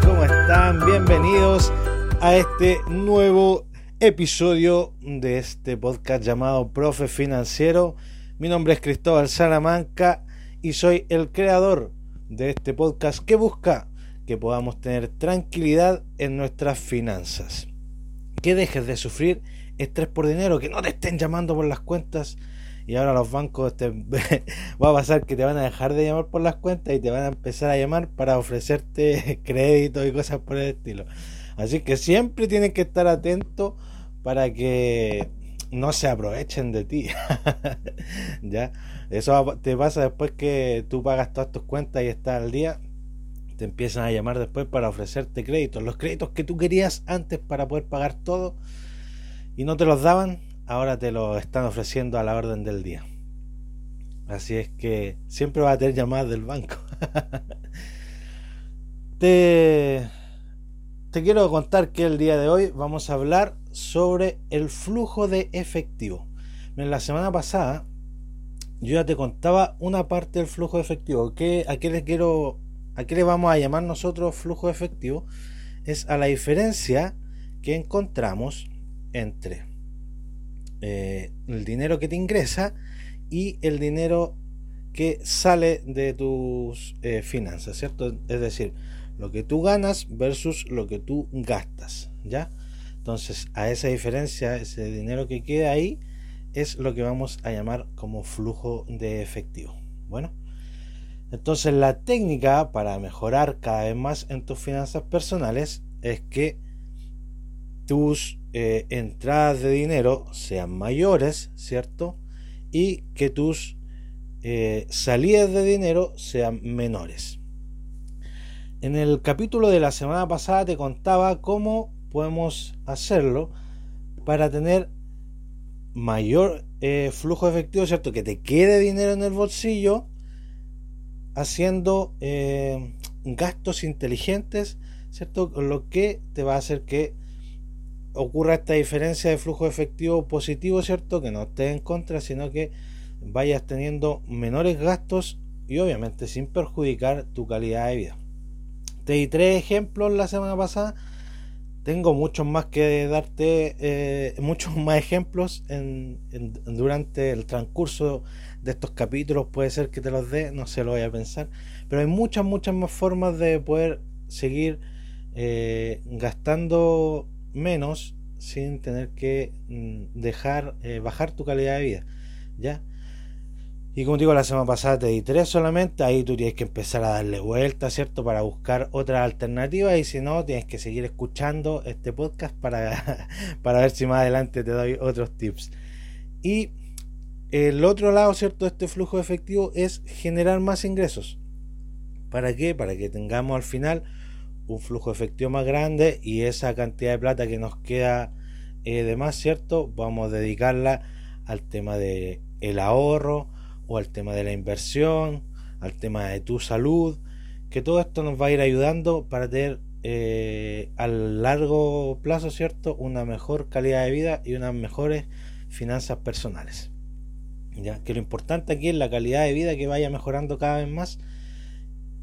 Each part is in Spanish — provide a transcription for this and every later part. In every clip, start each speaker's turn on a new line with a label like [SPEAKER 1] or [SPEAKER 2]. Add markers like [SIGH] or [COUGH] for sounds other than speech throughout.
[SPEAKER 1] ¿cómo están? Bienvenidos a este nuevo episodio de este podcast llamado Profe Financiero. Mi nombre es Cristóbal Salamanca y soy el creador de este podcast que busca que podamos tener tranquilidad en nuestras finanzas. Que dejes de sufrir estrés por dinero, que no te estén llamando por las cuentas y ahora los bancos te [LAUGHS] va a pasar que te van a dejar de llamar por las cuentas y te van a empezar a llamar para ofrecerte [LAUGHS] crédito y cosas por el estilo. Así que siempre tienes que estar atento para que no se aprovechen de ti. [LAUGHS] ya, eso te pasa después que tú pagas todas tus cuentas y estás al día. Te empiezan a llamar después para ofrecerte créditos. Los créditos que tú querías antes para poder pagar todo y no te los daban, ahora te lo están ofreciendo a la orden del día. Así es que siempre va a tener llamadas del banco. [LAUGHS] te, te quiero contar que el día de hoy vamos a hablar sobre el flujo de efectivo. En la semana pasada yo ya te contaba una parte del flujo de efectivo. ¿Qué, ¿A qué quiero, a qué le vamos a llamar nosotros flujo de efectivo? Es a la diferencia que encontramos entre eh, el dinero que te ingresa y el dinero que sale de tus eh, finanzas, ¿cierto? Es decir, lo que tú ganas versus lo que tú gastas, ¿ya? Entonces, a esa diferencia, ese dinero que queda ahí, es lo que vamos a llamar como flujo de efectivo. Bueno, entonces la técnica para mejorar cada vez más en tus finanzas personales es que tus eh, entradas de dinero sean mayores, ¿cierto? Y que tus eh, salidas de dinero sean menores. En el capítulo de la semana pasada te contaba cómo podemos hacerlo para tener mayor eh, flujo efectivo, ¿cierto? Que te quede dinero en el bolsillo haciendo gastos inteligentes, ¿cierto? Lo que te va a hacer que ocurra esta diferencia de flujo efectivo positivo, ¿cierto? Que no esté en contra, sino que vayas teniendo menores gastos y obviamente sin perjudicar tu calidad de vida. Te di tres ejemplos la semana pasada. Tengo muchos más que darte, eh, muchos más ejemplos durante el transcurso de estos capítulos. Puede ser que te los dé, no se lo voy a pensar. Pero hay muchas, muchas más formas de poder seguir eh, gastando menos sin tener que mm, dejar eh, bajar tu calidad de vida ya y como digo la semana pasada te di tres solamente ahí tú tienes que empezar a darle vuelta cierto para buscar otra alternativa y si no tienes que seguir escuchando este podcast para, [LAUGHS] para ver si más adelante te doy otros tips. Y el otro lado cierto de este flujo efectivo es generar más ingresos. Para qué para que tengamos al final un flujo efectivo más grande y esa cantidad de plata que nos queda eh, de más, ¿cierto? Vamos a dedicarla al tema de el ahorro o al tema de la inversión, al tema de tu salud, que todo esto nos va a ir ayudando para tener eh, a largo plazo, ¿cierto? Una mejor calidad de vida y unas mejores finanzas personales. Ya que lo importante aquí es la calidad de vida que vaya mejorando cada vez más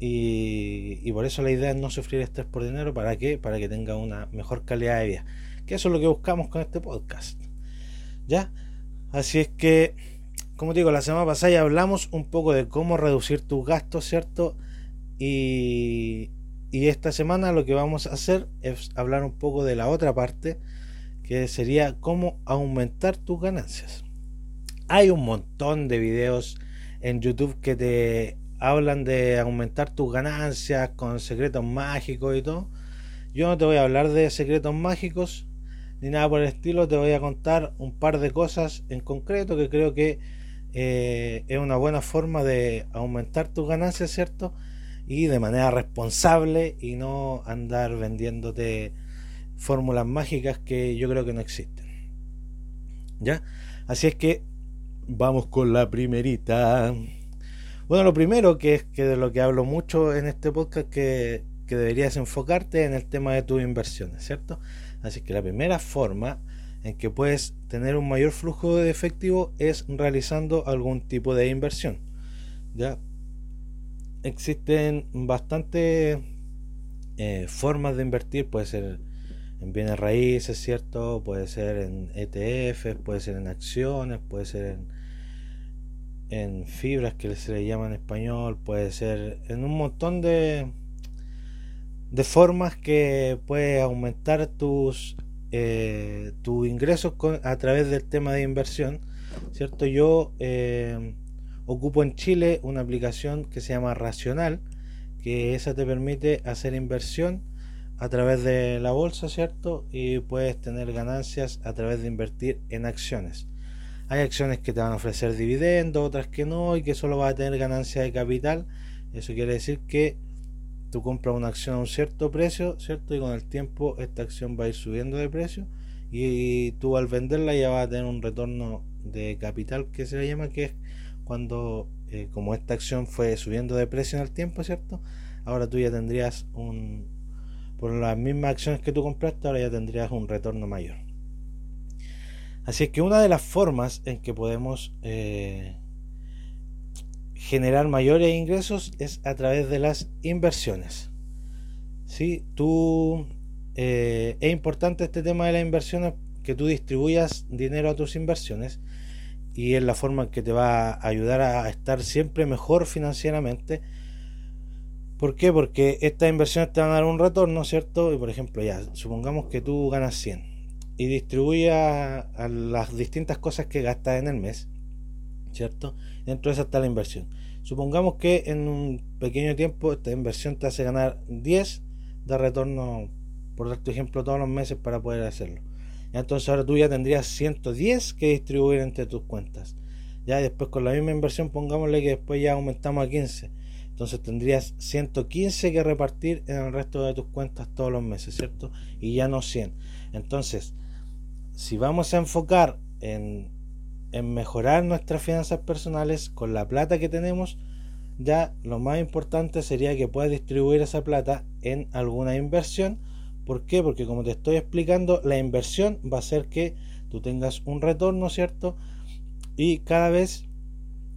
[SPEAKER 1] y, por eso la idea es no sufrir estrés por dinero. ¿Para qué? Para que tenga una mejor calidad de vida. Que eso es lo que buscamos con este podcast. ¿Ya? Así es que, como digo, la semana pasada ya hablamos un poco de cómo reducir tus gastos, ¿cierto? Y, y esta semana lo que vamos a hacer es hablar un poco de la otra parte, que sería cómo aumentar tus ganancias. Hay un montón de videos en YouTube que te hablan de aumentar tus ganancias con secretos mágicos y todo. Yo no te voy a hablar de secretos mágicos ni nada por el estilo, te voy a contar un par de cosas en concreto que creo que eh, es una buena forma de aumentar tus ganancias, ¿cierto? Y de manera responsable y no andar vendiéndote fórmulas mágicas que yo creo que no existen. ¿Ya? Así es que vamos con la primerita. Bueno, lo primero que es que de lo que hablo mucho en este podcast que, que deberías enfocarte en el tema de tus inversiones, ¿cierto? Así que la primera forma en que puedes tener un mayor flujo de efectivo es realizando algún tipo de inversión. Ya existen bastantes eh, formas de invertir, puede ser en bienes raíces, ¿cierto? Puede ser en ETF, puede ser en acciones, puede ser en, en fibras que se le llama en español, puede ser en un montón de, de formas que puedes aumentar tus, eh, ingresos a través del tema de inversión, ¿cierto? Yo eh, ocupo en Chile una aplicación que se llama Racional, que esa te permite hacer inversión a través de la bolsa, ¿cierto? Y puedes tener ganancias a través de invertir en acciones. Hay acciones que te van a ofrecer dividendos, otras que no, y que solo vas a tener ganancia de capital. Eso quiere decir que tú compras una acción a un cierto precio, ¿cierto? Y con el tiempo esta acción va a ir subiendo de precio y tú al venderla ya vas a tener un retorno de capital que se le llama, que es cuando, eh, como esta acción fue subiendo de precio en el tiempo, ¿cierto? Ahora tú ya tendrías un, por las mismas acciones que tú compraste, ahora ya tendrías un retorno mayor. Así es que una de las formas en que podemos eh, generar mayores ingresos es a través de las inversiones. ¿Sí? Tú, eh, es importante este tema de las inversiones, que tú distribuyas dinero a tus inversiones y es la forma en que te va a ayudar a estar siempre mejor financieramente. ¿Por qué? Porque estas inversiones te van a dar un retorno, ¿cierto? Y por ejemplo, ya, supongamos que tú ganas 100 y distribuyas a las distintas cosas que gastas en el mes, ¿cierto? Dentro de esa está la inversión. Supongamos que en un pequeño tiempo esta inversión te hace ganar 10 de retorno, por dar tu ejemplo, todos los meses para poder hacerlo. Entonces ahora tú ya tendrías 110 que distribuir entre tus cuentas. Ya después con la misma inversión pongámosle que después ya aumentamos a 15. Entonces tendrías 115 que repartir en el resto de tus cuentas todos los meses, ¿cierto? Y ya no 100. Entonces, si vamos a enfocar en en mejorar nuestras finanzas personales con la plata que tenemos, ya lo más importante sería que puedas distribuir esa plata en alguna inversión. ¿Por qué? Porque como te estoy explicando, la inversión va a hacer que tú tengas un retorno, ¿cierto? Y cada vez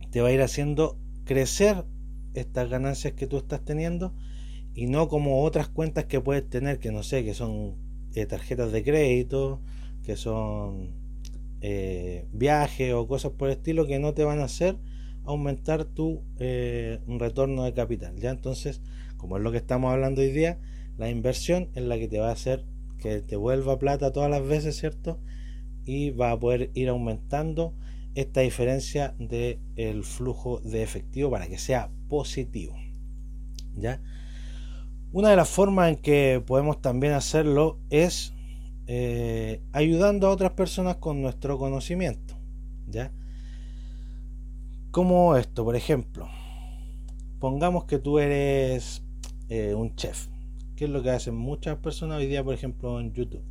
[SPEAKER 1] te va a ir haciendo crecer estas ganancias que tú estás teniendo y no como otras cuentas que puedes tener que no sé, que son eh, tarjetas de crédito, que son eh, viajes o cosas por el estilo que no te van a hacer aumentar tu eh, retorno de capital. Ya entonces, como es lo que estamos hablando hoy día, la inversión es la que te va a hacer que te vuelva plata todas las veces, ¿cierto? Y va a poder ir aumentando esta diferencia del el flujo de efectivo para que sea positivo. ¿Ya? Una de las formas en que podemos también hacerlo es eh, ayudando a otras personas con nuestro conocimiento. ¿Ya? Como esto, por ejemplo, pongamos que tú eres eh, un chef, que es lo que hacen muchas personas hoy día, por ejemplo, en YouTube.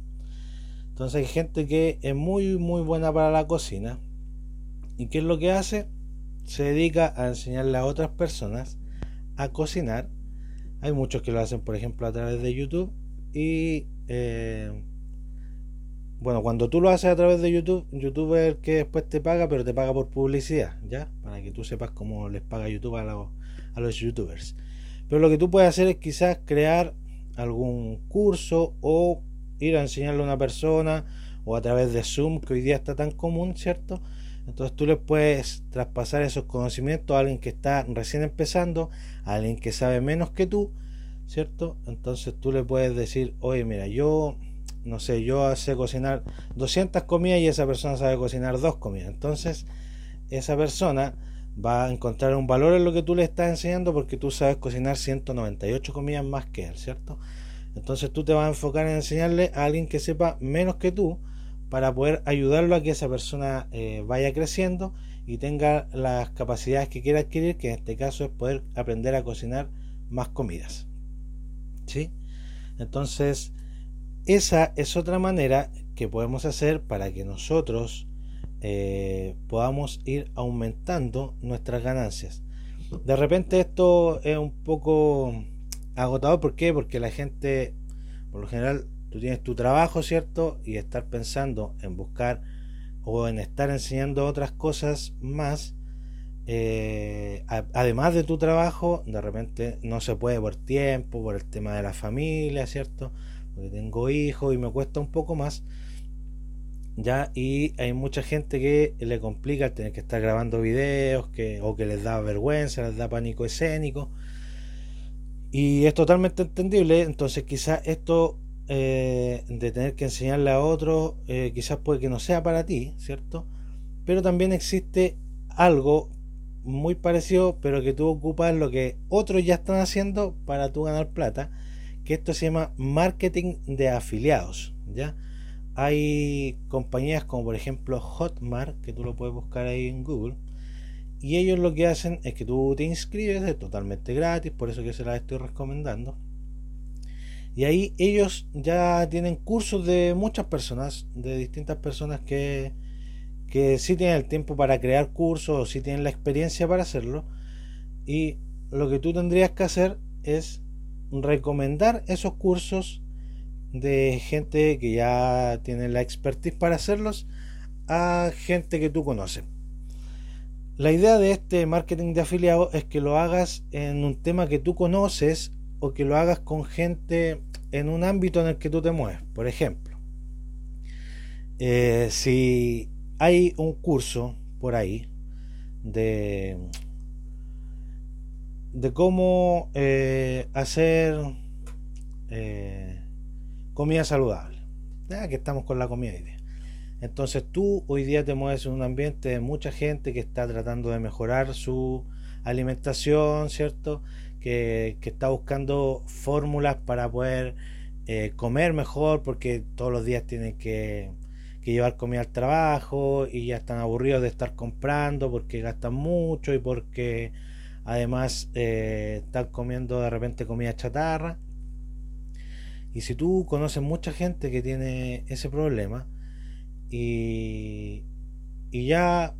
[SPEAKER 1] Entonces hay gente que es muy, muy buena para la cocina. ¿Y qué es lo que hace? Se dedica a enseñarle a otras personas a cocinar. Hay muchos que lo hacen, por ejemplo, a través de YouTube. Y eh, bueno, cuando tú lo haces a través de YouTube, YouTube es el que después te paga, pero te paga por publicidad, ¿ya? Para que tú sepas cómo les paga YouTube a los, a los youtubers. Pero lo que tú puedes hacer es quizás crear algún curso o ir a enseñarle a una persona o a través de Zoom, que hoy día está tan común, ¿cierto? Entonces tú le puedes traspasar esos conocimientos a alguien que está recién empezando, a alguien que sabe menos que tú, ¿cierto? Entonces tú le puedes decir, oye, mira, yo no sé, yo sé cocinar 200 comidas y esa persona sabe cocinar dos comidas. Entonces, esa persona va a encontrar un valor en lo que tú le estás enseñando porque tú sabes cocinar 198 comidas más que él, ¿cierto? Entonces tú te vas a enfocar en enseñarle a alguien que sepa menos que tú para poder ayudarlo a que esa persona eh, vaya creciendo y tenga las capacidades que quiera adquirir, que en este caso es poder aprender a cocinar más comidas. ¿Sí? Entonces, esa es otra manera que podemos hacer para que nosotros eh, podamos ir aumentando nuestras ganancias. De repente esto es un poco agotador, ¿por qué? Porque la gente, por lo general, tú tienes tu trabajo, ¿cierto? Y estar pensando en buscar o en estar enseñando otras cosas más, eh, además de tu trabajo, de repente no se puede por tiempo, por el tema de la familia, ¿cierto? Porque tengo hijos y me cuesta un poco más. Ya, y hay mucha gente que le complica tener que estar grabando videos, que, o que les da vergüenza, les da pánico escénico. Y es totalmente entendible, entonces quizás esto eh, de tener que enseñarle a otro, eh, quizás puede que no sea para ti, ¿cierto? Pero también existe algo muy parecido, pero que tú ocupas lo que otros ya están haciendo para tú ganar plata, que esto se llama marketing de afiliados, ¿ya? Hay compañías como por ejemplo Hotmart, que tú lo puedes buscar ahí en Google, y ellos lo que hacen es que tú te inscribes, es totalmente gratis, por eso que se las estoy recomendando. Y ahí ellos ya tienen cursos de muchas personas, de distintas personas que, que sí tienen el tiempo para crear cursos o sí tienen la experiencia para hacerlo. Y lo que tú tendrías que hacer es recomendar esos cursos de gente que ya tiene la expertise para hacerlos a gente que tú conoces. La idea de este marketing de afiliado es que lo hagas en un tema que tú conoces o que lo hagas con gente en un ámbito en el que tú te mueves. Por ejemplo, eh, si hay un curso por ahí de, de cómo eh, hacer eh, comida saludable. Ya que estamos con la comida hoy día. Entonces tú hoy día te mueves en un ambiente de mucha gente que está tratando de mejorar su alimentación, ¿cierto? Que, está buscando fórmulas para poder eh, comer mejor porque todos los días tienen que, llevar comida al trabajo y ya están aburridos de estar comprando porque gastan mucho y porque además eh, comiendo de repente comida chatarra. Y si tú conoces mucha gente que tiene ese problema y, y ya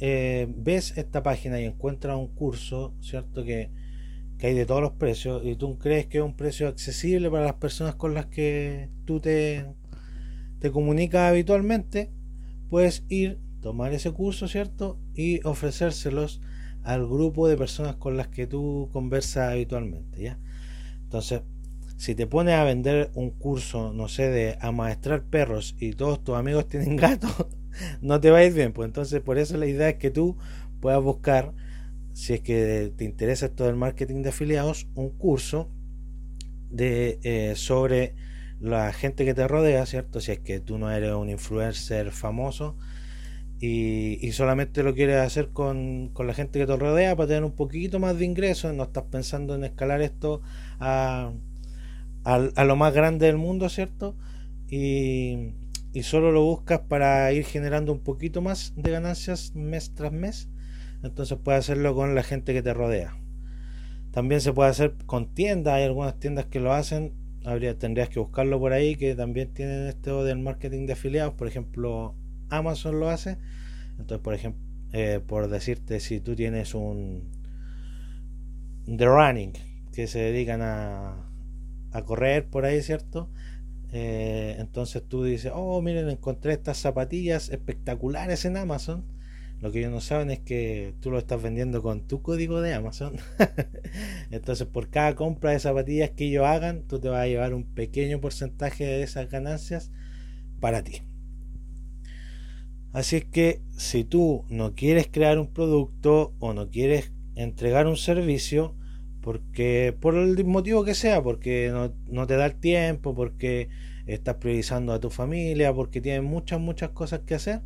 [SPEAKER 1] eh, ves esta página y encuentras un curso, ¿cierto? Que, que hay de todos los precios y tú crees que es un precio accesible para las personas con las que tú te, te comunicas habitualmente, puedes ir, tomar ese curso, ¿cierto? Y ofrecérselos al grupo de personas con las que tú conversas habitualmente, ¿ya? Entonces, si te pones a vender un curso, no sé, de amaestrar perros y todos tus amigos tienen [LAUGHS] gatos, no te va a ir bien. Pues entonces, por eso la idea es que tú puedas buscar, si es que te interesa esto del marketing de afiliados, un curso de eh, sobre la gente que te rodea, ¿cierto? Si es que tú no eres un influencer famoso y, y solamente lo quieres hacer con, con, la gente que te rodea para tener un poquito más de ingresos, no estás pensando en escalar esto a a, lo más grande del mundo, ¿cierto? Y, y solo lo buscas para ir generando un poquito más de ganancias mes tras mes, entonces puedes hacerlo con la gente que te rodea. También se puede hacer con tiendas, hay algunas tiendas que lo hacen, habría, tendrías que buscarlo por ahí, que también tienen esto del marketing de afiliados, por ejemplo, Amazon lo hace, entonces por ejemplo, eh, por decirte, si tú tienes un The Running, que se dedican a, a correr por ahí, ¿cierto? Eh, entonces tú dices, oh, miren, encontré estas zapatillas espectaculares en Amazon. Lo que ellos no saben es que tú lo estás vendiendo con tu código de Amazon. [LAUGHS] entonces por cada compra de zapatillas que ellos hagan, tú te vas a llevar un pequeño porcentaje de esas ganancias para ti. Así es que si tú no quieres crear un producto o no quieres entregar un servicio, porque por el motivo que sea, porque no, te da el tiempo, porque estás priorizando a tu familia, porque tienes muchas, muchas cosas que hacer.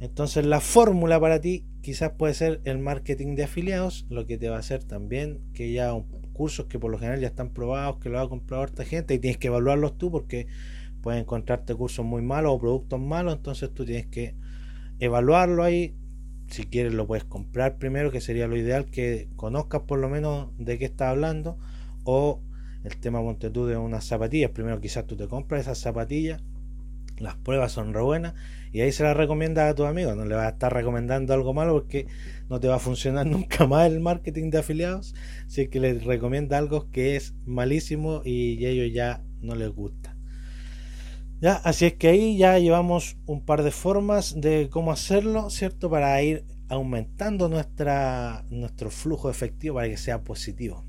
[SPEAKER 1] Entonces la fórmula para ti quizás puede ser el marketing de afiliados, lo que te va a hacer también que ya cursos que por lo general ya están probados, que lo ha comprado harta gente y tienes que evaluarlos tú porque puedes encontrarte cursos muy malos o productos malos, entonces tú tienes que evaluarlo ahí, si quieres lo puedes comprar primero, que sería lo ideal, que conozcas por lo menos de qué está hablando, o el tema ponte tú de unas zapatillas, primero quizás tú te compras esas zapatillas, las pruebas son re buenas, y ahí se las recomiendas a tus amigos, no le vas a estar recomendando algo malo porque no te va a funcionar [LAUGHS] nunca más el marketing de afiliados, si es que les recomienda algo que es malísimo y ellos ya no les gusta. Así es que ahí ya llevamos un par de formas de cómo hacerlo, ¿cierto? Para ir aumentando nuestra, nuestro flujo efectivo para que sea positivo.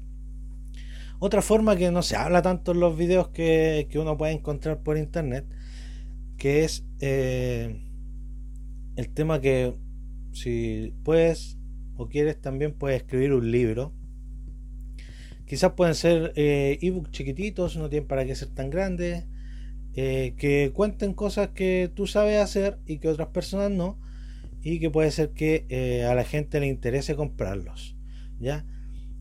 [SPEAKER 1] Otra forma que no se habla tanto en los videos que, uno puede encontrar por internet, que es eh, el tema que si puedes o quieres también puedes escribir un libro. Quizás pueden ser eh, ebooks chiquititos, no tienen para qué ser tan grandes, eh, que cuenten cosas que tú sabes hacer y que otras personas no, y que puede ser que eh, a la gente le interese comprarlos. ¿ya?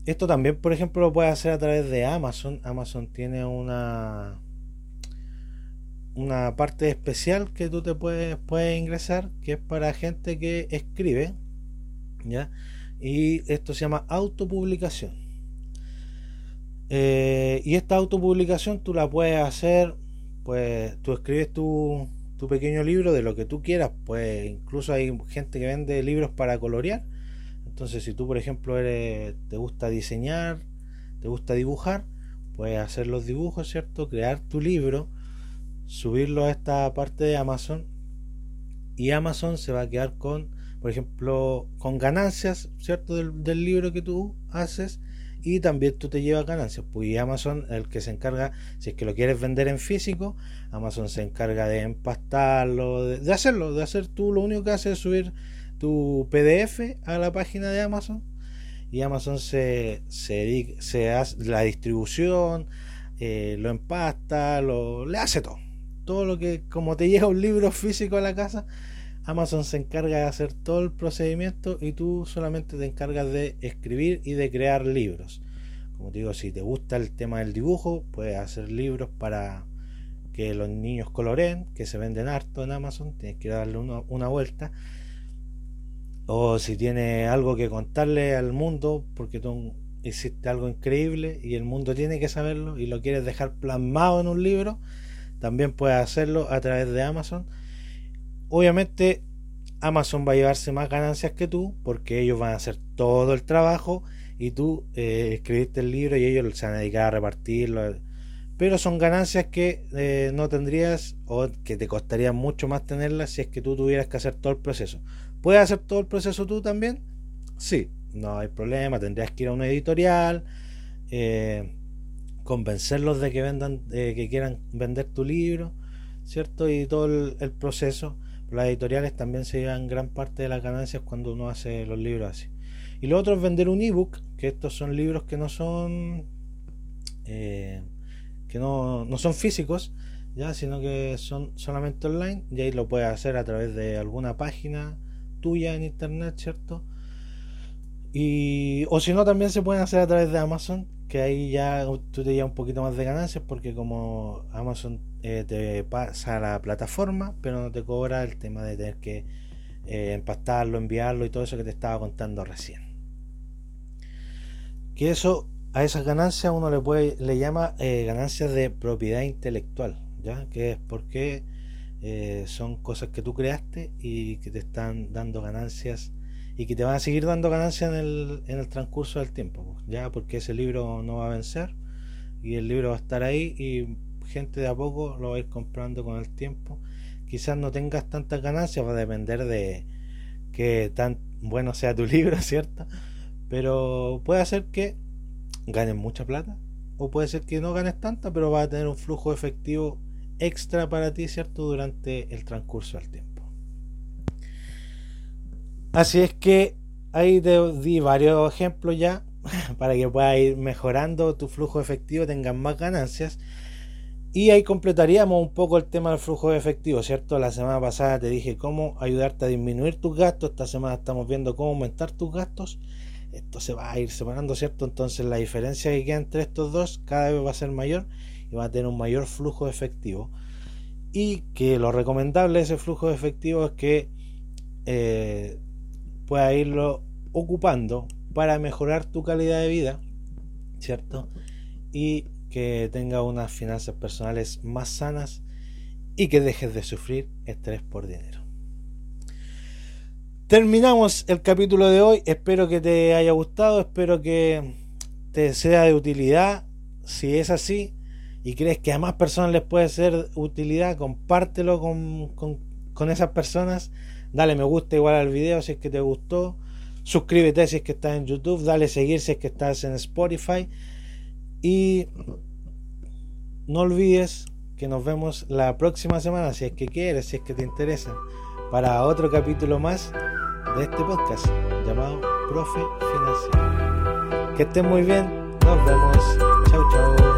[SPEAKER 1] Esto también, por ejemplo, lo puedes hacer a través de Amazon. Amazon tiene una una parte especial que tú te puedes, puedes ingresar que es para gente que escribe ¿ya? y esto se llama autopublicación eh, y esta autopublicación tú la puedes hacer pues tú escribes tu, tu pequeño libro de lo que tú quieras pues incluso hay gente que vende libros para colorear entonces si tú por ejemplo eres, te gusta diseñar te gusta dibujar puedes hacer los dibujos cierto crear tu libro subirlo a esta parte de Amazon y Amazon se va a quedar con, por ejemplo, con ganancias, ¿cierto? Del, libro que tú haces y también tú te llevas ganancias. Pues Amazon, el que se encarga, si es que lo quieres vender en físico, Amazon se encarga de empastarlo, de, hacerlo, de hacer tú lo único que haces es subir tu PDF a la página de Amazon y Amazon se, se, se hace la distribución, eh, lo empasta, lo, le hace todo todo lo que, como te llega un libro físico a la casa, Amazon se encarga de hacer todo el procedimiento y tú solamente te encargas de escribir y de crear libros. Como te digo, si te gusta el tema del dibujo, puedes hacer libros para que los niños coloreen, que se venden harto en Amazon, tienes que darle una, vuelta. O si tienes algo que contarle al mundo, porque tú hiciste algo increíble y el mundo tiene que saberlo y lo quieres dejar plasmado en un libro, también puedes hacerlo a través de Amazon. Obviamente Amazon va a llevarse más ganancias que tú porque ellos van a hacer todo el trabajo y tú eh, escribiste el libro y ellos se van a dedicar a repartirlo. Pero son ganancias que eh, no tendrías o que te costaría mucho más tenerlas si es que tú tuvieras que hacer todo el proceso. ¿Puedes hacer todo el proceso tú también? Sí, no hay problema. Tendrías que ir a una editorial. Eh, convencerlos de que vendan, que quieran vender tu libro, ¿cierto? Y todo el, proceso. Las editoriales también se llevan gran parte de las ganancias cuando uno hace los libros así. Y lo otro es vender un ebook, que estos son libros que no son eh, que no, no, son físicos, ya, sino que son solamente online, y ahí lo puedes hacer a través de alguna página tuya en internet, ¿cierto? Y, o si no, también se pueden hacer a través de Amazon, que ahí ya tú te llevas un poquito más de ganancias porque como Amazon eh, te pasa a la plataforma, pero no te cobra el tema de tener que eh, empastarlo, enviarlo y todo eso que te estaba contando recién. Que eso, a esas ganancias uno le puede, le llama eh, ganancias de propiedad intelectual, ¿ya? Que es porque son cosas que tú creaste y que te están dando ganancias y que te van a seguir dando ganancias en el, en el transcurso del tiempo, ya porque ese libro no va a vencer y el libro va a estar ahí y gente de a poco lo va a ir comprando con el tiempo. Quizás no tengas tantas ganancias, va a depender de que tan bueno sea tu [LAUGHS] libro, ¿cierto? Pero puede ser que ganes mucha plata o puede ser que no ganes tanta, pero va a tener un flujo efectivo extra para ti, ¿cierto? Durante el transcurso del tiempo. Así es que ahí te di varios ejemplos ya [LAUGHS] para que puedas ir mejorando tu flujo efectivo, tengas más ganancias. Y ahí completaríamos un poco el tema del flujo efectivo, ¿cierto? La semana pasada te dije cómo ayudarte a disminuir tus gastos. Esta semana estamos viendo cómo aumentar tus gastos. Esto se va a ir separando, ¿cierto? Entonces la diferencia que queda entre estos dos cada vez va a ser mayor y va a tener un mayor flujo efectivo. Y que lo recomendable de ese flujo efectivo es que eh, pueda irlo ocupando para mejorar tu calidad de vida, ¿cierto? Y que tenga unas finanzas personales más sanas y que dejes de sufrir estrés por dinero. Terminamos el capítulo de hoy, espero que te haya gustado, espero que te sea de utilidad. Si es así y crees que a más personas les puede ser utilidad, compártelo con, con, con esas personas. Dale me gusta igual al video si es que te gustó. Suscríbete si es que estás en YouTube, dale seguir si es que estás en Spotify y no olvides que nos vemos la próxima semana si es que quieres, si es que te interesa, para otro capítulo más de este podcast llamado Profe Financiero. Que estén muy bien, nos vemos. Chau, chau.